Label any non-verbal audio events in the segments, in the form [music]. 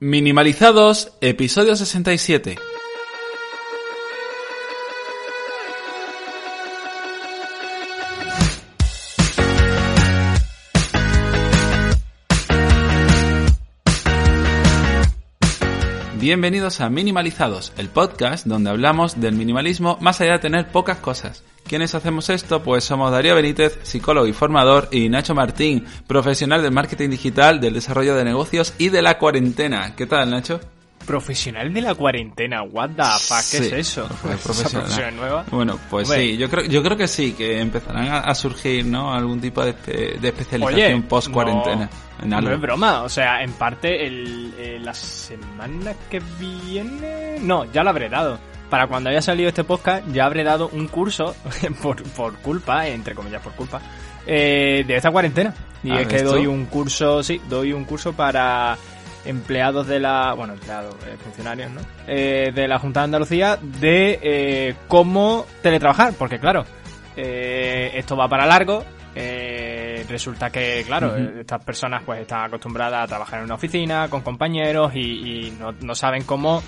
Minimalizados, episodio 67. Bienvenidos a Minimalizados, el podcast donde hablamos del minimalismo más allá de tener pocas cosas. ¿Quiénes hacemos esto? Pues somos Darío Benítez, psicólogo y formador, y Nacho Martín, profesional del marketing digital, del desarrollo de negocios y de la cuarentena. ¿Qué tal, Nacho? Profesional de la cuarentena, what the fuck, ¿qué es eso? [laughs] Profesional. profesión nueva? Bueno, pues Hombre. sí, yo creo, yo creo que sí, que empezarán a, a surgir, ¿no? Algún tipo de, de especialización Oye, post cuarentena. no, no es broma, o sea, en parte el, eh, la semana que viene... No, ya lo habré dado. Para cuando haya salido este podcast, ya habré dado un curso, [laughs] por, por culpa, entre comillas por culpa, eh, de esta cuarentena. Y es que doy un curso, sí, doy un curso para empleados de la... Bueno, empleados, eh, funcionarios, ¿no? Eh, de la Junta de Andalucía de eh, cómo teletrabajar, porque claro, eh, esto va para largo. eh, resulta que, claro, eh, estas personas pues están acostumbradas a trabajar en una oficina con compañeros y, y no, no saben cómo,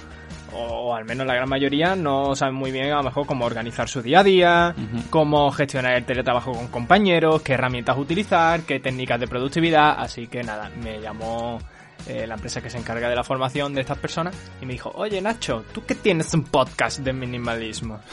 o, al menos la gran mayoría, no saben muy bien a lo mejor cómo organizar su día a día, cómo gestionar el teletrabajo con compañeros, qué herramientas utilizar, qué técnicas de productividad. Así que nada, me llamó eh, la empresa que se encarga de la formación de estas personas y me dijo, oye Nacho, tú que tienes un podcast de minimalismo. [laughs]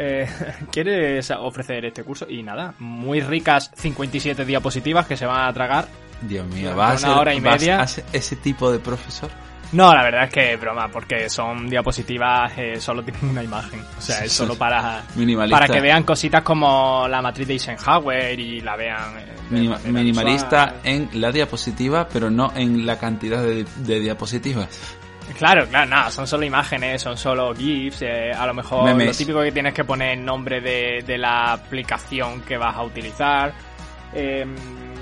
Eh, [laughs] ¿Quieres ofrecer este curso? Y nada, muy ricas 57 diapositivas que se van a tragar. Dios mío, ¿vas a una ser, hora y vas media. a ser ese tipo de profesor? No, la verdad es que broma, porque son diapositivas, eh, solo tienen una imagen. O sea, es solo para, para que vean cositas como la matriz de Eisenhower y la vean. eh, Minima- minimalista en la diapositiva, pero no en la cantidad de, de diapositivas. Claro, claro, nada, son solo imágenes, son solo GIFs, eh, a lo mejor Memes. lo típico que tienes que poner el nombre de, de la aplicación que vas a utilizar. Eh,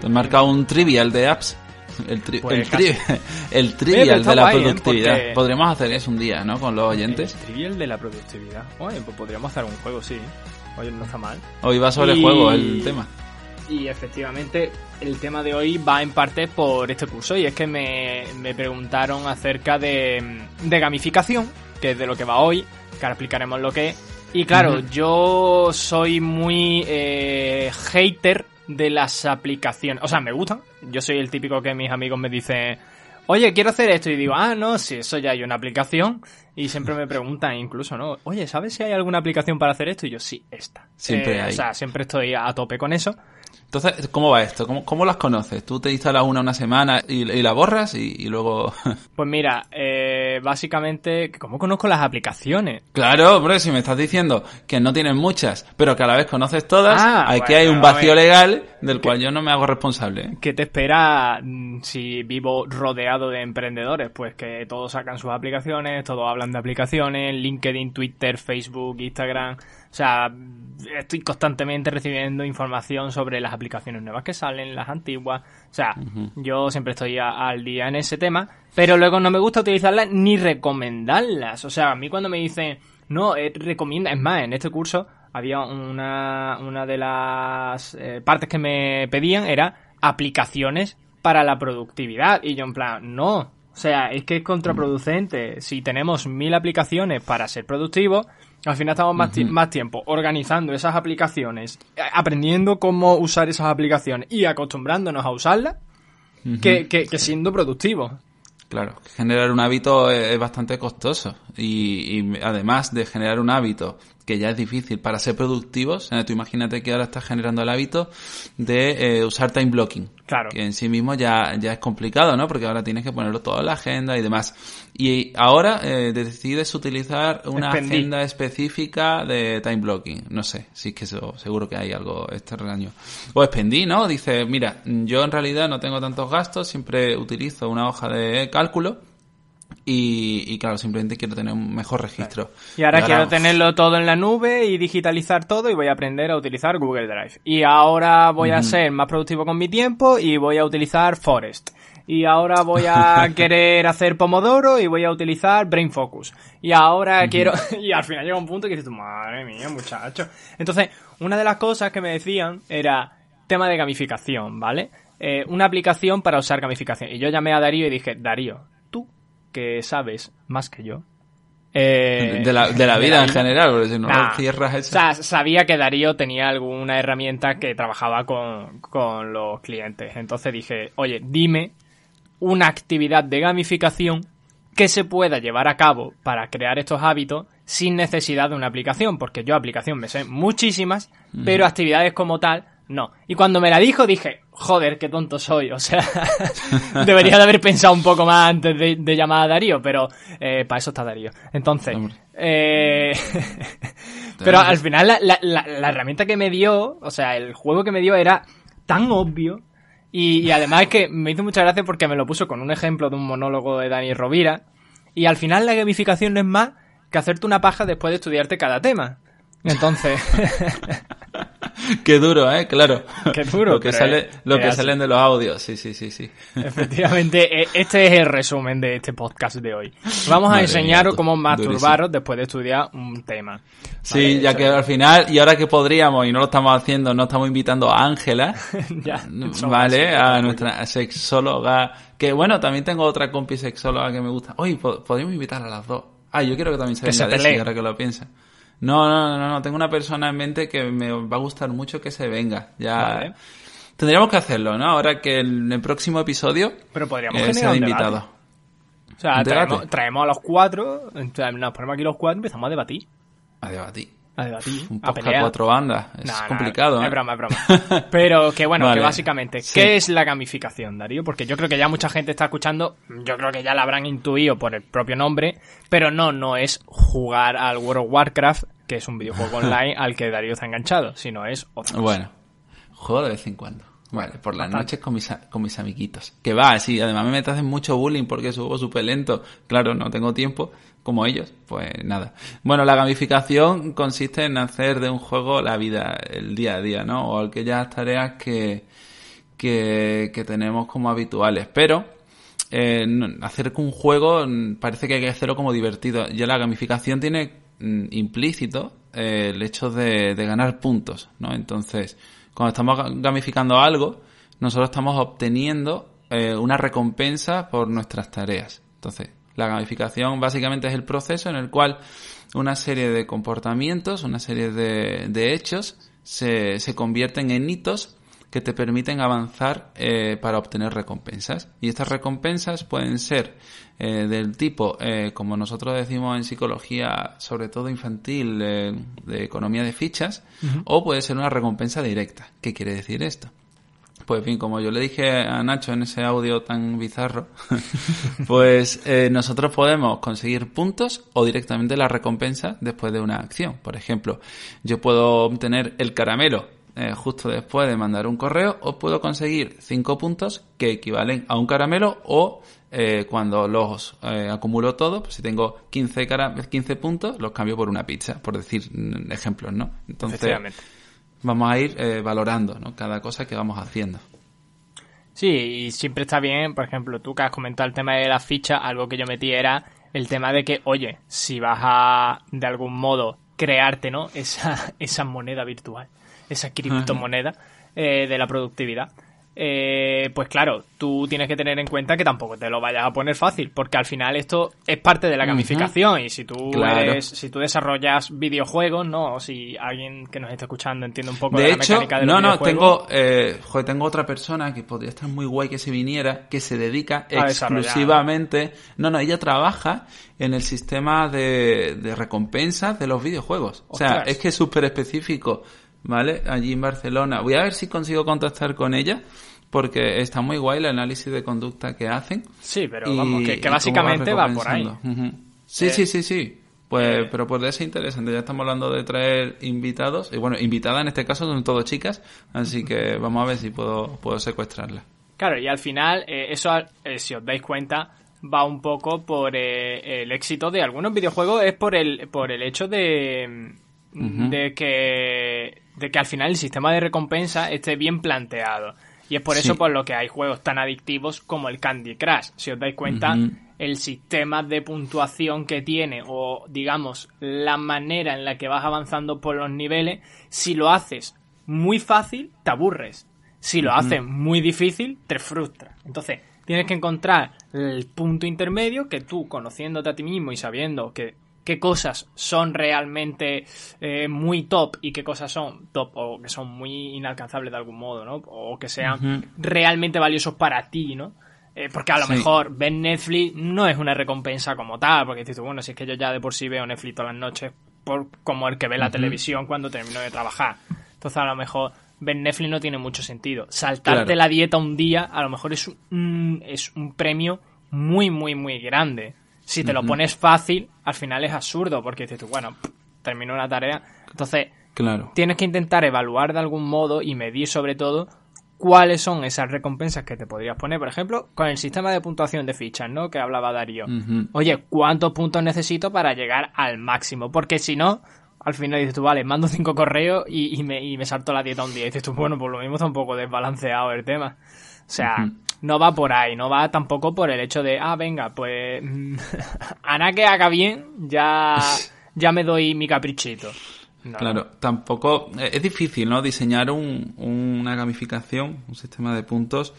Te he marcado un trivial de apps. El, tri- Pues el, casi. tri- [laughs] el trivial de la ¿eh? productividad. Porque- Podremos hacer eso un día, ¿no? Con los oyentes. El trivial de la productividad. Oye, pues podríamos hacer un juego, sí. Oye, no está mal. Hoy va sobre Y- juego el tema. Y efectivamente, el tema de hoy va en parte por este curso. Y es que me, me preguntaron acerca de, de gamificación, que es de lo que va hoy, que ahora explicaremos lo que es. Y claro, yo soy muy eh, hater de las aplicaciones. O sea, me gustan. Yo soy el típico que mis amigos me dicen, oye, quiero hacer esto. Y digo, ah, no, si eso ya hay una aplicación. Y siempre me preguntan incluso, ¿no? Oye, ¿sabes si hay alguna aplicación para hacer esto? Y yo, sí, esta. Siempre hay. O sea, siempre estoy a tope con eso. Entonces, ¿cómo va esto? ¿Cómo, cómo las conoces? ¿Tú te instalas una una semana y, y la borras y, y luego...? [laughs] Pues mira, eh, básicamente, ¿cómo conozco las aplicaciones? claro, hombre, si me estás diciendo que no tienes muchas, pero que a la vez conoces todas, Ah, aquí bueno, hay un vacío legal del cual yo no me hago responsable. ¿Qué te espera mm, si vivo rodeado de emprendedores? Pues que todos sacan sus aplicaciones, todos hablan de aplicaciones, LinkedIn, Twitter, Facebook, Instagram. O sea, estoy constantemente recibiendo información sobre las aplicaciones nuevas que salen, las antiguas. O sea, yo siempre estoy a- al día en ese tema, pero luego no me gusta utilizarlas ni recomendarlas. O sea, a mí cuando me dicen, no, eh, recomienda, es más, en este curso había una, una de las eh, partes que me pedían era aplicaciones para la productividad. Y yo en plan, no. O sea, es que es contraproducente. Si tenemos mil aplicaciones para ser productivos, al final estamos más, ti- más tiempo organizando esas aplicaciones, aprendiendo cómo usar esas aplicaciones y acostumbrándonos a usarlas, que, que- que siendo productivos. Claro, generar un hábito es, es bastante costoso y, y además de generar un hábito que ya es difícil para ser productivos, tú imagínate que ahora estás generando el hábito de eh, usar time blocking. Claro. Que en sí mismo ya, ya es complicado, ¿no? Porque ahora tienes que ponerlo todo en la agenda y demás. Y ahora eh, decides utilizar una Expendí. agenda específica de time blocking. No sé, si es que eso, seguro que hay algo extraño. O expendí, ¿no? Dice, mira, yo en realidad no tengo tantos gastos, siempre utilizo una hoja de cálculo y, claro, simplemente quiero tener un mejor registro. Y ahora, quiero tenerlo todo en la nube y digitalizar todo y voy a aprender a utilizar Google Drive. Y ahora voy a ser más productivo con mi tiempo y voy a utilizar Forest. Y ahora voy a [laughs] querer hacer Pomodoro y voy a utilizar Brain Focus. Y ahora quiero... [laughs] y al final llega un punto que dices, madre mía, muchacho. Entonces, una de las cosas que me decían era tema de gamificación, ¿vale? Eh, una aplicación para usar gamificación. Y yo llamé a Darío y dije, Darío, que sabes más que yo. Eh, de, la, [laughs] vida en general, porque si no cierras O sea, sabía que Darío tenía alguna herramienta que trabajaba con, con los clientes. Entonces dije, oye, dime una actividad de gamificación que se pueda llevar a cabo para crear estos hábitos sin necesidad de una aplicación, porque yo aplicación me sé muchísimas, pero actividades como tal no. Y cuando me la dijo dije, joder, qué tonto soy. O sea, [laughs] debería de haber pensado un poco más antes de, llamar a Darío, pero eh, para eso está Darío. Entonces, eh, [laughs] pero al final la, la, herramienta que me dio, o sea, el juego que me dio era tan obvio. Y, además es que me hizo mucha gracia porque me lo puso con un ejemplo de un monólogo de Dani Rovira. Y al final la gamificación no es más que hacerte una paja después de estudiarte cada tema. Entonces. [laughs] [laughs] Qué duro, ¿eh? Claro. [laughs] Qué duro. Lo que, sale, lo que salen de los audios, sí, sí, sí, sí. Efectivamente, e, este es el resumen de este podcast de hoy. Vamos a enseñaros cómo masturbaros después de estudiar un tema. Sí, ya que al final, y ahora que podríamos, y no lo estamos haciendo, no estamos invitando a Ángela, [laughs] ¿vale? A nuestra sexóloga, que bueno, también tengo otra compi sexóloga que me gusta. Oye, podríamos invitar a las dos. Ah, yo quiero que también se venga de ahora que lo piensa. No, no, no, no, tengo una persona en mente que me va a gustar mucho que se venga. Ya tendríamos que hacerlo, ¿no? Ahora que en el próximo episodio Pero podríamos eh, generar invitado. O sea, traemos, a los cuatro, nos ponemos aquí los cuatro y empezamos a debatir. A debatir. A debatir. Un podcast cuatro bandas. Es complicado, ¿eh? Es broma, es broma. [laughs] Pero que bueno, que básicamente, ¿qué es la gamificación, Darío? Porque yo creo que ya mucha gente está escuchando, yo creo que ya la habrán intuido por el propio nombre, pero no, no es jugar al World of Warcraft, que es un videojuego [laughs] online al que Darío está enganchado, sino es otra Bueno, juego de vez en cuando. Vale, por las noches con mis, con mis amiguitos. Que va, sí, además me hacen mucho bullying porque subo súper lento. Claro, no tengo tiempo, como ellos, pues nada. Bueno, la gamificación consiste en hacer de un juego la vida, el día a día, ¿no? O aquellas tareas que, que, que tenemos como habituales. Pero eh, hacer un juego parece que hay que hacerlo como divertido. Ya la gamificación tiene mm, implícito eh, el hecho de, de ganar puntos, ¿no? Entonces, cuando estamos gamificando algo, nosotros estamos obteniendo eh, una recompensa por nuestras tareas. Entonces, la gamificación básicamente es el proceso en el cual una serie de comportamientos, una serie de, hechos se, se, convierten en hitos que te permiten avanzar eh, para obtener recompensas. Y estas recompensas pueden ser eh, del tipo, eh, como nosotros decimos en psicología, sobre todo infantil, de economía de fichas, o puede ser una recompensa directa. ¿Qué quiere decir esto? Pues bien, como yo le dije a Nacho en ese audio tan bizarro, [laughs] pues eh, nosotros podemos conseguir puntos o directamente la recompensa después de una acción. Por ejemplo, yo puedo obtener el caramelo eh, justo después de mandar un correo o puedo conseguir 5 puntos que equivalen a un caramelo o eh, cuando los acumulo todos, pues si tengo 15, 15 puntos, los cambio por una pizza, por decir mm, ejemplos, ¿no? Entonces, vamos a ir eh, valorando ¿no? cada cosa que vamos haciendo. Sí, y siempre está bien, por ejemplo, tú que has comentado el tema de la ficha, algo que yo metí era el tema de que, oye, si vas a de algún modo crearte, ¿no? Esa, [laughs] esa moneda virtual, esa criptomoneda eh, de la productividad, eh, pues claro, tú tienes que tener en cuenta que tampoco te lo vayas a poner fácil, porque al final esto es parte de la gamificación y si tú eres, si tú desarrollas videojuegos, no, o si alguien que nos está escuchando entiende un poco de, la mecánica de no, no, tengo, eh, joder, tengo otra persona que podría estar muy guay que se viniera, que se dedica exclusivamente, no, no, ella trabaja en el sistema de, de recompensas de los videojuegos, o sea, es que es súper específico. ¿Vale? Allí en Barcelona. Voy a ver si consigo contactar con ella porque está muy guay el análisis de conducta que hacen. Sí, pero vamos, que, básicamente va por ahí. Sí, sí, sí, sí. Pues, pero por eso interesante. Ya estamos hablando de traer invitados. Y bueno, invitadas en este caso son todas chicas. Así que vamos a ver si puedo, puedo secuestrarla. Claro, y al final, eh, eso, eh, si os dais cuenta, va un poco por eh, el éxito de algunos videojuegos, es por el, por el hecho de, de que de que al final el sistema de recompensa esté bien planteado. Y es por eso por lo que hay juegos tan adictivos como el Candy Crush. Si os dais cuenta, el sistema de puntuación que tiene, o digamos, la manera en la que vas avanzando por los niveles, si lo haces muy fácil, te aburres. Si lo haces muy difícil, te frustra. Entonces, tienes que encontrar el punto intermedio que tú, conociéndote a ti mismo y sabiendo que qué cosas son realmente eh, muy top y qué cosas son top o que son muy inalcanzables de algún modo, ¿no? O que sean realmente valiosos para ti, ¿no? Eh, porque a lo mejor ver Netflix no es una recompensa como tal, porque dices, bueno, si es que yo ya de por sí veo Netflix todas las noches, por, como el que ve la televisión cuando termino de trabajar. Entonces a lo mejor ver Netflix no tiene mucho sentido. Saltarte la dieta un día a lo mejor es un, es un premio muy, muy, muy grande. Si te lo pones fácil, al final es absurdo, porque dices tú, bueno, termino una tarea. Entonces, claro. tienes que intentar evaluar de algún modo y medir sobre todo cuáles son esas recompensas que te podrías poner, por ejemplo, con el sistema de puntuación de fichas, ¿no? Que hablaba Darío. Oye, ¿cuántos puntos necesito para llegar al máximo? Porque si no, al final dices tú, vale, mando cinco correos y, me, y me salto la dieta un día. Y dices tú, bueno, por lo mismo está un poco desbalanceado el tema. O sea, no va por ahí, no va tampoco por el hecho de, ah, venga, pues [laughs] Ana que haga bien, ya, [laughs] ya me doy mi caprichito. Claro, tampoco eh, es difícil, ¿no? Diseñar un, una gamificación, un sistema de puntos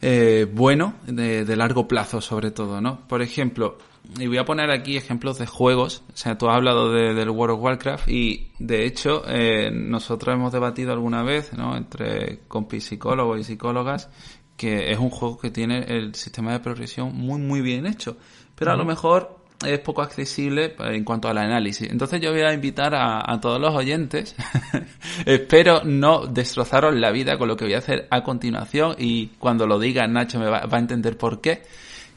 eh, bueno, de, de, largo plazo sobre todo, ¿no? Por ejemplo, y voy a poner aquí ejemplos de juegos. O sea, tú has hablado de, del World of Warcraft y de hecho eh, nosotros hemos debatido alguna vez, ¿no? Entre compis psicólogos y psicólogas que es un juego que tiene el sistema de progresión muy muy bien hecho, pero a lo mejor es poco accesible en cuanto al análisis. Entonces yo voy a invitar a, todos los oyentes, [laughs] espero no destrozaros la vida con lo que voy a hacer a continuación y cuando lo diga Nacho me va, a entender por qué.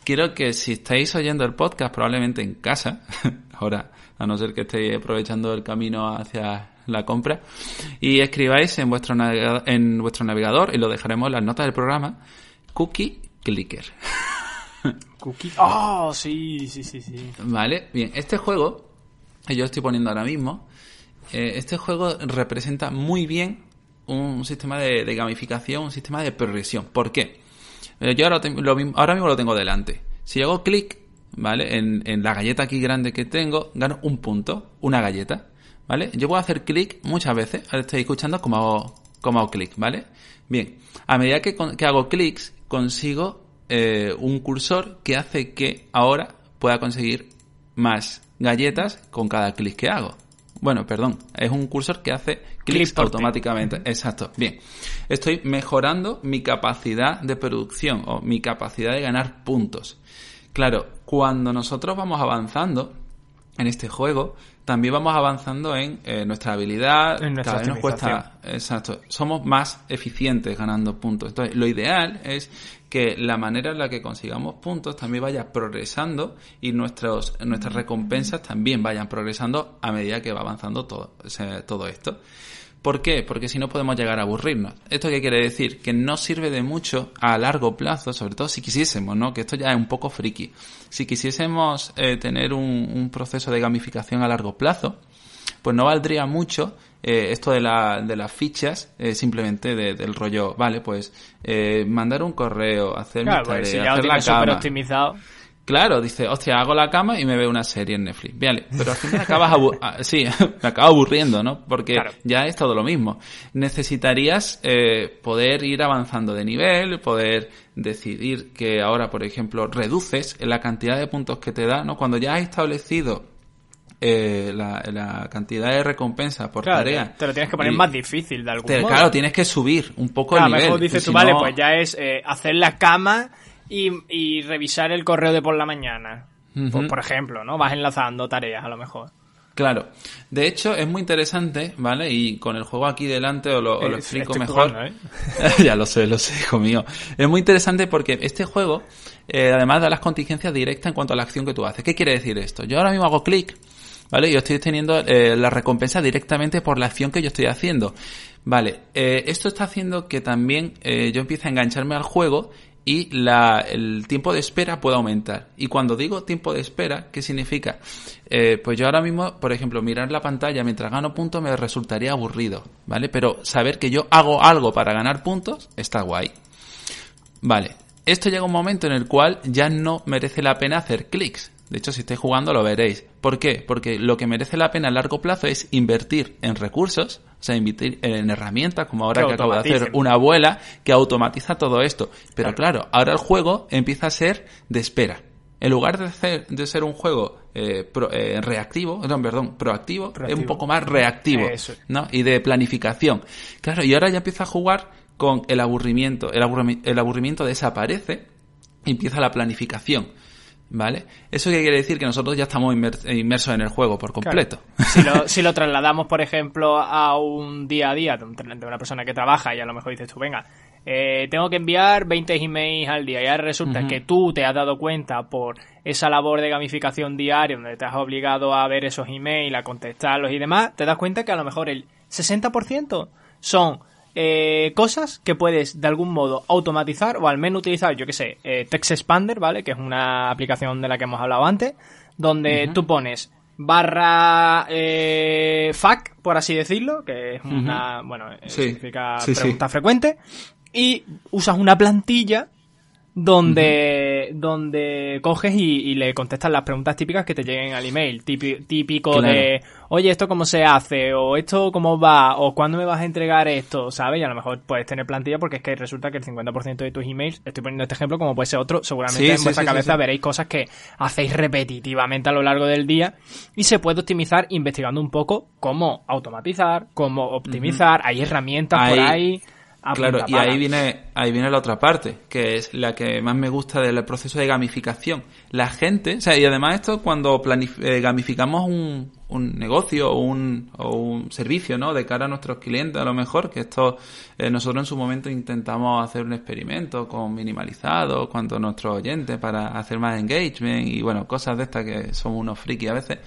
Quiero que si estáis oyendo el podcast probablemente en casa, [laughs] ahora a no ser que estéis aprovechando el camino hacia la compra, y escribáis en vuestro, navegador, en vuestro navegador, y lo dejaremos en las notas del programa, Cookie Clicker. [laughs] Cookie. Oh, sí, sí, sí, sí. Vale, bien. Este juego, que yo estoy poniendo ahora mismo, eh, este juego representa muy bien un sistema de, gamificación, un sistema de progresión. ¿Por qué? Eh, yo ahora, ahora mismo lo tengo delante. Si hago clic, ¿vale? En, en la galleta aquí grande que tengo, gano un punto, una galleta. ¿Vale? Yo puedo hacer clic muchas veces, ahora estoy escuchando como hago, como hago clic, ¿vale? Bien, a medida que, que hago clics, consigo eh, un cursor que hace que ahora pueda conseguir más galletas con cada clic que hago. Bueno, perdón, es un cursor que hace clics automáticamente. Exacto. Bien. Estoy mejorando mi capacidad de producción o mi capacidad de ganar puntos. Claro, cuando nosotros vamos avanzando en este juego, también vamos avanzando en eh, nuestra habilidad, en cada vez nos cuesta, exacto, somos más eficientes ganando puntos. Entonces, lo ideal es que la manera en la que consigamos puntos también vaya progresando y nuestros, nuestras recompensas también vayan progresando a medida que va avanzando todo, todo esto. ¿Por qué? Porque si no podemos llegar a aburrirnos. ¿Esto qué quiere decir? Que no sirve de mucho a largo plazo, sobre todo si quisiésemos, ¿no? Que esto ya es un poco friki. Si quisiésemos eh, tener un, proceso de gamificación a largo plazo, pues no valdría mucho eh, esto de, la, de las fichas, eh, simplemente del rollo, vale, pues mandar un correo, hacer mi tarea, hacer la cama. optimizado. Claro, dice, hostia, hago la cama y me veo una serie en Netflix. Vale, pero al final acabas [laughs] ah, sí, [laughs] me acabo aburriendo, ¿no? Porque ya es todo lo mismo. Necesitarías eh, poder ir avanzando de nivel, poder decidir que ahora, por ejemplo, reduces la cantidad de puntos que te da, ¿no? Cuando ya has establecido eh, la, cantidad de recompensa por tarea. Te lo tienes que poner más difícil de algún modo. Claro, tienes que subir un poco el nivel. mejor dices tú, vale, pues ya es eh, hacer la cama y, revisar el correo de por la mañana. Pues, por ejemplo, ¿no? Vas enlazando tareas a lo mejor. Claro. De hecho, es muy interesante, ¿vale? Y con el juego aquí delante os lo, explico mejor. ¿eh? [laughs] ya lo sé, lo sé, hijo mío. Es muy interesante porque este juego, eh, además da las contingencias directas en cuanto a la acción que tú haces. ¿Qué quiere decir esto? Yo ahora mismo hago clic, ¿vale? Yo estoy teniendo eh, la recompensa directamente por la acción que yo estoy haciendo. Vale, esto está haciendo que también yo empiece a engancharme al juego y el tiempo de espera puede aumentar. Y cuando digo tiempo de espera, ¿qué significa? Eh, pues yo ahora mismo, por ejemplo, mirar la pantalla mientras gano puntos me resultaría aburrido, ¿vale? Pero saber que yo hago algo para ganar puntos está guay. Vale, esto llega un momento en el cual ya no merece la pena hacer clics. De hecho, si estáis jugando lo veréis. ¿Por qué? Porque lo que merece la pena a largo plazo es invertir en recursos, sea, invertir en herramientas, como ahora que, acabo de hacer una abuela, que automatiza todo esto. Pero claro. ahora el juego empieza a ser de espera. En lugar de ser, de ser un juego eh, eh, reactivo, no, perdón, proactivo, es un poco más reactivo, ¿no? Y de planificación. Claro, y ahora ya empieza a jugar con el aburrimiento. El, aburrimiento, el aburrimiento desaparece y empieza la planificación. ¿Vale? ¿Eso qué quiere decir? Que nosotros ya estamos inmersos en el juego por completo. Si, lo, [laughs] si, lo, trasladamos, por ejemplo, a un día a día de una persona que trabaja y a lo mejor dices tú, venga, eh, tengo que enviar 20 emails al día y ahora resulta que tú te has dado cuenta por esa labor de gamificación diaria donde te has obligado a ver esos emails, a contestarlos y demás, te das cuenta que a lo mejor el 60% son eh, cosas que puedes de algún modo automatizar o al menos utilizar, yo que sé, eh, Text Expander, ¿vale? Que es una aplicación de la que hemos hablado antes, donde tú pones barra eh, FAQ, por así decirlo, que es una, bueno, eh, significa pregunta frecuente, y usas una plantilla donde, donde coges y, le contestas las preguntas típicas que te lleguen al email. Típico, de, oye, ¿esto cómo se hace? O ¿esto cómo va? O ¿cuándo me vas a entregar esto? ¿Sabes? Y a lo mejor puedes tener plantilla porque es que resulta que el 50% de tus emails, estoy poniendo este ejemplo como puede ser otro, seguramente en vuestra cabeza veréis cosas que hacéis repetitivamente a lo largo del día y se puede optimizar investigando un poco cómo automatizar, cómo optimizar. Hay herramientas por ahí claro, y ahí viene, ahí viene la otra parte, que es la que más me gusta del proceso de gamificación. La gente, o sea, y además esto cuando eh, gamificamos un, un negocio o un, o un servicio, ¿no? De cara a nuestros clientes, a lo mejor, que esto, eh, nosotros en su momento intentamos hacer un experimento con minimalizado, cuanto nuestros oyentes para hacer más engagement y bueno, cosas de estas que somos unos friki a veces.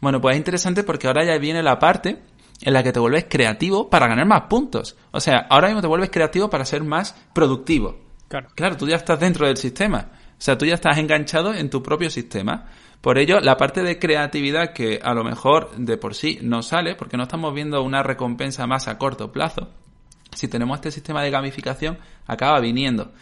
Bueno, pues es interesante porque ahora ya viene la parte en la que te vuelves creativo para ganar más puntos. O sea, ahora mismo te vuelves creativo para ser más productivo. Claro. Claro, tú ya estás dentro del sistema. O sea, tú ya estás enganchado en tu propio sistema. Por ello, la parte de creatividad que a lo mejor de por sí no sale, porque no estamos viendo una recompensa más a corto plazo, si tenemos este sistema de gamificación, acaba viniendo.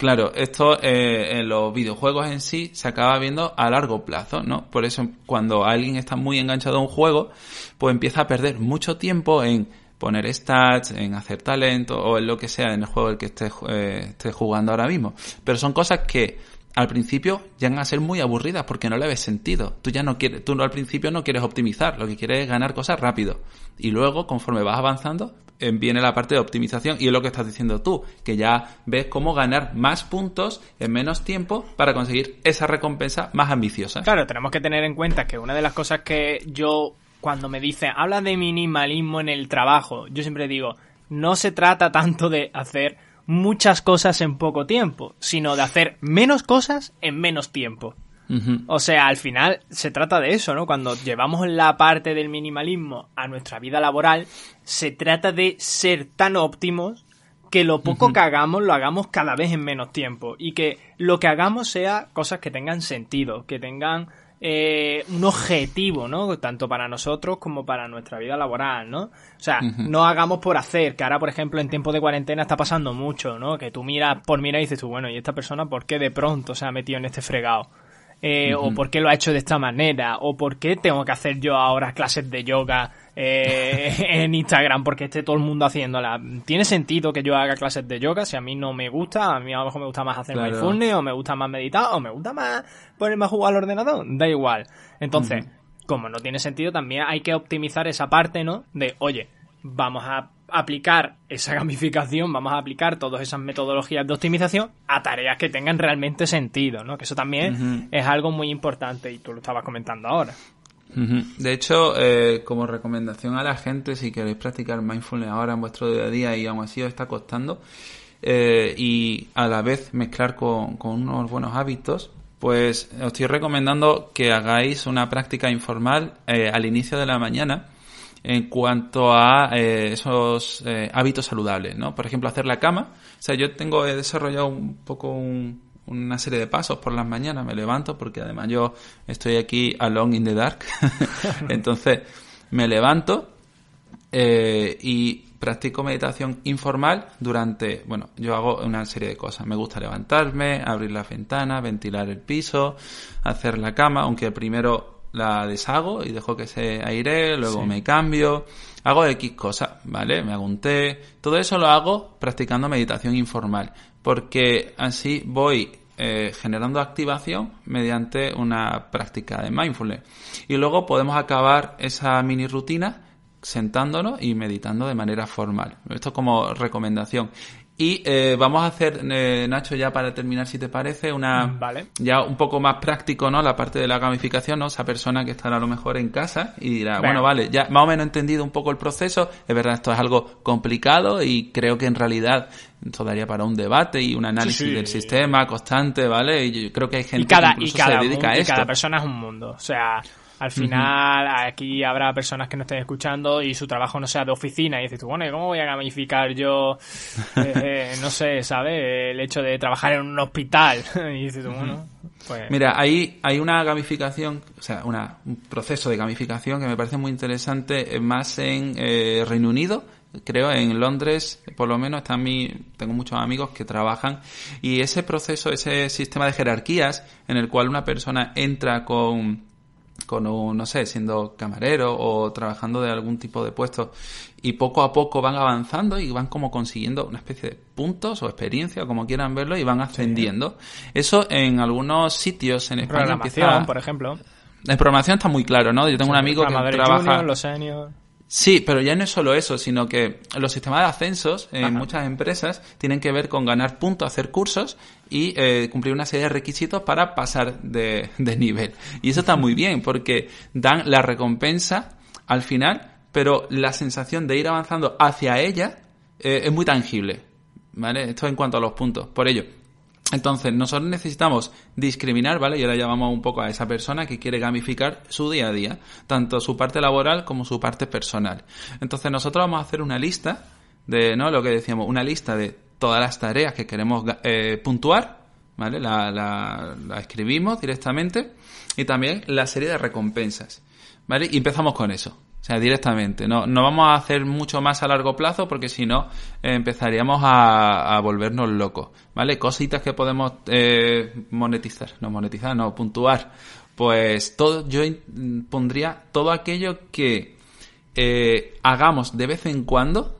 Claro, esto eh, en los videojuegos en sí se acaba viendo a largo plazo, ¿no? Por eso cuando alguien está muy enganchado a un juego, pues empieza a perder mucho tiempo en poner stats, en hacer talento o en lo que sea en el juego el que esté, eh, esté jugando ahora mismo. Pero son cosas que al principio llegan a ser muy aburridas porque no le ves sentido. Tú ya no quieres, tú al principio no quieres optimizar, lo que quieres es ganar cosas rápido. Y luego, conforme vas avanzando, viene la parte de optimización y es lo que estás diciendo tú, que ya ves cómo ganar más puntos en menos tiempo para conseguir esa recompensa más ambiciosa. Claro, tenemos que tener en cuenta que una de las cosas que yo, cuando me dicen, habla de minimalismo en el trabajo, yo siempre digo, no se trata tanto de hacer muchas cosas en poco tiempo, sino de hacer menos cosas en menos tiempo. O sea, al final se trata de eso, ¿no? Cuando llevamos la parte del minimalismo a nuestra vida laboral, se trata de ser tan óptimos que lo poco que hagamos lo hagamos cada vez en menos tiempo y que lo que hagamos sea cosas que tengan sentido, que tengan eh, un objetivo, ¿no? Tanto para nosotros como para nuestra vida laboral, ¿no? O sea, no hagamos por hacer, que ahora, por ejemplo, en tiempos de cuarentena está pasando mucho, ¿no? Que tú miras por mira y dices tú, bueno, ¿y esta persona por qué de pronto se ha metido en este fregado? Eh, o por qué lo ha hecho de esta manera, o por qué tengo que hacer yo ahora clases de yoga eh, [laughs] en Instagram porque esté todo el mundo haciéndola. ¿Tiene sentido que yo haga clases de yoga si a mí no me gusta? A mí a lo mejor me gusta más hacer claro. mindfulness, o me gusta más meditar, o me gusta más ponerme a jugar al ordenador. Da igual. Entonces, como no tiene sentido, también hay que optimizar esa parte, ¿no? De, oye, vamos a aplicar esa [laughs] gamificación, vamos a aplicar todas esas metodologías de optimización a tareas que tengan realmente sentido, ¿no? Que eso también es algo muy importante y tú lo estabas comentando ahora. De hecho, eh, como recomendación a la gente, si queréis practicar mindfulness ahora en vuestro día a día y aún así os está costando, eh, y a la vez mezclar con, con unos buenos hábitos, pues os estoy recomendando que hagáis una práctica informal eh, al inicio de la mañana en cuanto a eh, esos eh, hábitos saludables, ¿no? Por ejemplo, hacer la cama. O sea, yo tengo, he desarrollado un poco una serie de pasos por las mañanas, me levanto porque además yo estoy aquí alone in the dark. [laughs] Entonces, me levanto eh, y practico meditación informal durante, bueno, yo hago una serie de cosas. Me gusta levantarme, abrir las ventanas, ventilar el piso, hacer la cama, aunque primero la deshago y dejo que se aire, luego me cambio, hago X cosas, ¿vale? Me hago un té, todo eso lo hago practicando meditación informal, porque así voy eh, generando activación mediante una práctica de mindfulness. Y luego podemos acabar esa mini rutina sentándonos y meditando de manera formal. Esto como recomendación. Y eh, vamos a hacer, eh, Nacho, ya para terminar, si te parece, una vale. ya un poco más práctico, ¿no? La parte de la gamificación, ¿no? Esa persona que estará a lo mejor en casa y dirá, bueno, vale, ya más o menos he entendido un poco el proceso. Es verdad, esto es algo complicado y creo que en realidad esto daría para un debate y un análisis del sistema constante, ¿vale? Y yo creo que hay gente que incluso se dedica a esto. Y cada persona es un mundo. O sea, al final, aquí habrá personas que no estén escuchando y su trabajo no sea de oficina y dices tú, bueno, ¿cómo voy a gamificar yo, [laughs] eh, eh, no sé, ¿sabes? El hecho de trabajar en un hospital. [laughs] y dices tú, bueno, pues... Mira, ahí hay una gamificación, o sea, una, un proceso de gamificación que me parece muy interesante, eh, más en Reino Unido, creo en Londres por lo menos están mi tengo muchos amigos que trabajan y ese proceso ese sistema de jerarquías en el cual una persona entra con con un, no sé, siendo camarero o trabajando de algún tipo de puesto y poco a poco van avanzando y van como consiguiendo una especie de puntos o experiencia, como quieran verlo, y van ascendiendo. Eso en algunos sitios en España empieza... por ejemplo. En programación está muy claro, ¿no? Yo tengo un amigo que trabaja... los seniors... Sí, pero ya no es solo eso, sino que los sistemas de ascensos en muchas empresas tienen que ver con ganar puntos, hacer cursos y eh, cumplir una serie de requisitos para pasar de, nivel. Y eso está muy bien porque dan la recompensa al final, pero la sensación de ir avanzando hacia ella eh, es muy tangible. ¿Vale? Esto en cuanto a los puntos. Por ello, entonces, nosotros necesitamos discriminar, ¿vale? Y ahora llamamos un poco a esa persona que quiere gamificar su día a día, tanto su parte laboral como su parte personal. Entonces, nosotros vamos a hacer una lista de, ¿no? Lo que decíamos, una lista de todas las tareas que queremos eh, puntuar, ¿vale? La, la, la escribimos directamente y también la serie de recompensas, ¿vale? Y empezamos con eso. Sea, directamente. No, no vamos a hacer mucho más a largo plazo porque si no eh, empezaríamos a, a, volvernos locos. ¿Vale? Cositas que podemos eh, monetizar. No monetizar, no, puntuar. Pues todo, yo pondría todo aquello que eh, hagamos de vez en cuando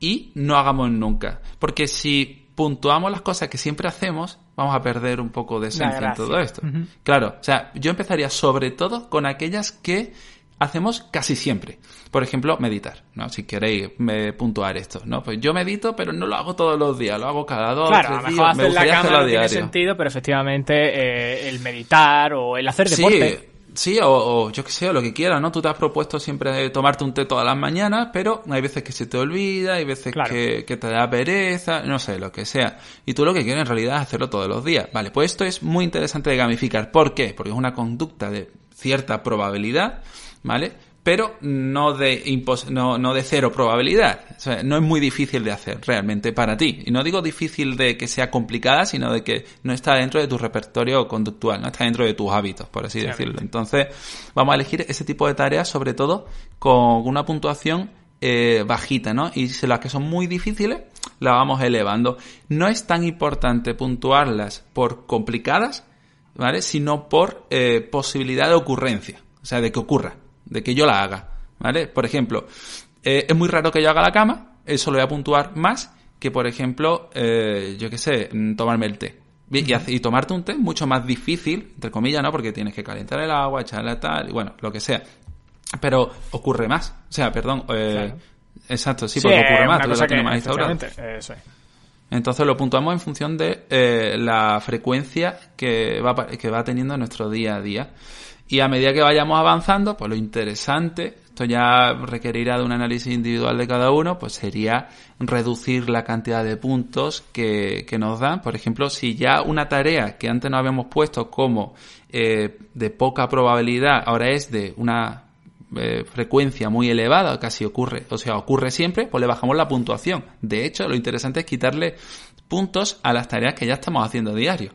y no hagamos nunca. Porque si puntuamos las cosas que siempre hacemos, vamos a perder un poco de esencia en todo esto. Claro, o sea, yo empezaría sobre todo con aquellas que hacemos casi siempre. Por ejemplo, meditar, ¿no? Si queréis me puntuar esto, ¿no? Pues yo medito, pero no lo hago todos los días, lo hago cada dos, claro, tres a lo mejor días. Hacer la cama no tiene sentido, pero efectivamente eh, el meditar o el hacer deporte... Sí. Sí, o, yo qué sé, o lo que quieras, ¿no? Tú te has propuesto siempre tomarte un té todas las mañanas, pero hay veces que se te olvida, hay veces que, que, te da pereza, no sé, lo que sea. Y tú lo que quieres en realidad es hacerlo todos los días. Vale, pues esto es muy interesante de gamificar. ¿Por qué? Porque es una conducta de cierta probabilidad ¿vale? Pero no de, no, no de cero probabilidad. O sea, no es muy difícil de hacer realmente para ti. Y no digo difícil de que sea complicada, sino de que no está dentro de tu repertorio conductual, no está dentro de tus hábitos, por así decirlo. Entonces, vamos a elegir ese tipo de tareas, sobre todo con una puntuación eh, bajita, ¿no? Y si las que son muy difíciles, las vamos elevando. No es tan importante puntuarlas por complicadas, ¿vale? Sino por eh, posibilidad de ocurrencia, o sea, de que ocurra de que yo la haga, ¿vale? Por ejemplo, eh, es muy raro que yo haga la cama, eso lo voy a puntuar más que, por ejemplo, eh, yo qué sé, mm, tomarme el té. Y, tomarte un té es mucho más difícil, entre comillas, ¿no? Porque tienes que calentar el agua, echarle tal, y bueno, lo que sea. Pero ocurre más. O sea, perdón. Eh, exacto, sí, porque ocurre más. Tú lo tienes más instaurado. Entonces lo puntuamos en función de la frecuencia que va, que va teniendo en nuestro día a día. Y a medida que vayamos avanzando, pues lo interesante, esto ya requerirá de un análisis individual de cada uno, pues sería reducir la cantidad de puntos que, que nos dan. Por ejemplo, si ya una tarea que antes no habíamos puesto como eh, de poca probabilidad, ahora es de una eh, frecuencia muy elevada, casi ocurre, o sea, ocurre siempre, pues le bajamos la puntuación. De hecho, lo interesante es quitarle puntos a las tareas que ya estamos haciendo diario.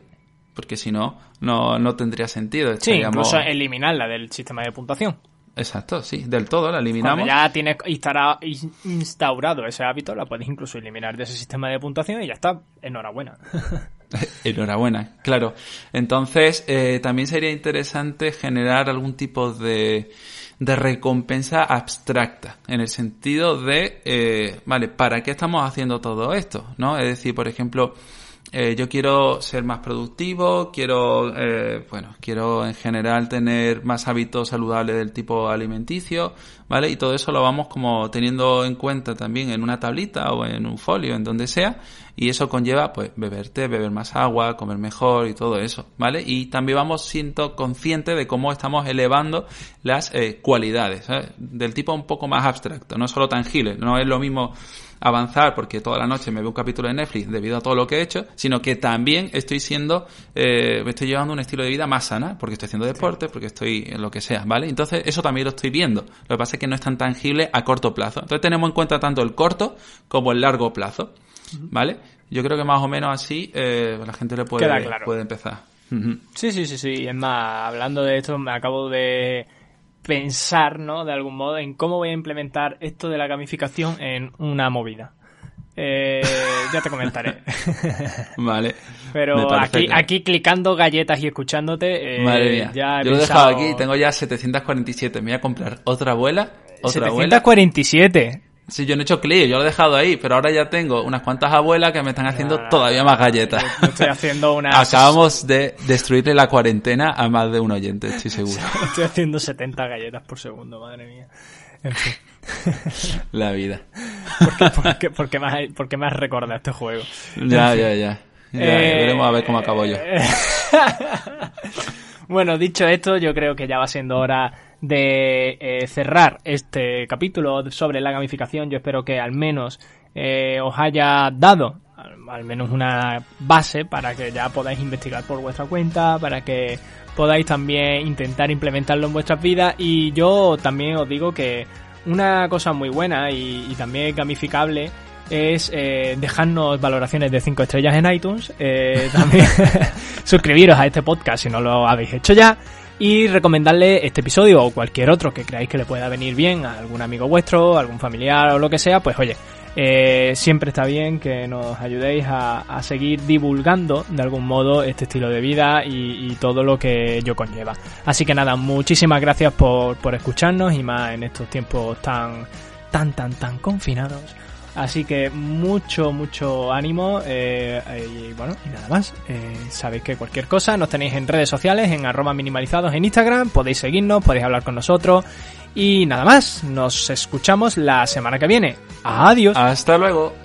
Porque si no, no, no tendría sentido. Sí, incluso eliminarla del sistema de puntuación. Exacto, sí, del todo la eliminamos. Cuando ya tienes instaurado ese hábito, la puedes incluso eliminar de ese sistema de puntuación y ya está. Enhorabuena. [laughs] Enhorabuena, claro. Entonces, eh, también sería interesante generar algún tipo de, de recompensa abstracta, en el sentido de, eh, vale, ¿para qué estamos haciendo todo esto? ¿No? Es decir, por ejemplo, eh, yo quiero ser más productivo, quiero, eh, bueno, quiero en general tener más hábitos saludables del tipo alimenticio, ¿vale? Y todo eso lo vamos como teniendo en cuenta también en una tablita o en un folio, en donde sea, y eso conlleva, pues, beber té, beber más agua, comer mejor y todo eso, ¿vale? Y también vamos siendo conscientes de cómo estamos elevando las eh, cualidades, del tipo un poco más abstracto, no solo tangible, no es lo mismo avanzar porque toda la noche me veo un capítulo de Netflix debido a todo lo que he hecho, sino que también estoy siendo, eh, me estoy llevando un estilo de vida más sana porque estoy haciendo deporte, porque estoy en lo que sea, ¿vale? Entonces eso también lo estoy viendo. Lo que pasa es que no es tan tangible a corto plazo. Entonces tenemos en cuenta tanto el corto como el largo plazo, ¿vale? Yo creo que más o menos así eh, la gente le puede, puede empezar. Sí, sí, sí, sí. Es más, hablando de esto, me acabo de pensar, ¿no? De algún modo, en cómo voy a implementar esto de la gamificación en una movida. Eh, ya te comentaré. [laughs] vale. Pero aquí, aquí clicando galletas y escuchándote. Eh, Madre mía. Ya Yo lo he dejado aquí, tengo ya 747. Me voy a comprar otra abuela. Otra 747. Sí, yo no he hecho clic, yo lo he dejado ahí, pero ahora ya tengo unas cuantas abuelas que me están haciendo todavía más galletas. estoy haciendo [laughs] una... Acabamos de destruirle la cuarentena a más de un oyente, estoy [laughs] seguro. estoy haciendo 70 galletas por segundo, madre mía. En fin. [laughs] La vida. ¿Por qué, me, has, recordado este juego? Ya, ya, ya, eh, Veremos a ver cómo acabo yo. bueno, dicho esto, yo creo que ya va siendo hora de eh, cerrar este capítulo sobre la gamificación. Yo espero que al menos eh, os haya dado al, menos una base para que ya podáis investigar por vuestra cuenta, para que podáis también intentar implementarlo en vuestras vidas. Y yo también os digo que una cosa muy buena y, también gamificable es eh, dejarnos valoraciones de 5 estrellas en iTunes. también [laughs] [laughs] suscribiros a este podcast si no lo habéis hecho ya y recomendarle este episodio o cualquier otro que creáis que le pueda venir bien a algún amigo vuestro, algún familiar o lo que sea, pues oye, eh, siempre está bien que nos ayudéis a, seguir divulgando de algún modo este estilo de vida y, todo lo que ello conlleva. Así que nada, muchísimas gracias por, por escucharnos y más en estos tiempos tan, tan, tan, tan confinados. Así que mucho, mucho ánimo. Eh, y bueno, y nada más. Eh, sabéis que cualquier cosa nos tenéis en redes sociales, en arroba minimalizados en Instagram. Podéis seguirnos, podéis hablar con nosotros. Y nada más. Nos escuchamos la semana que viene. Adiós. Hasta luego.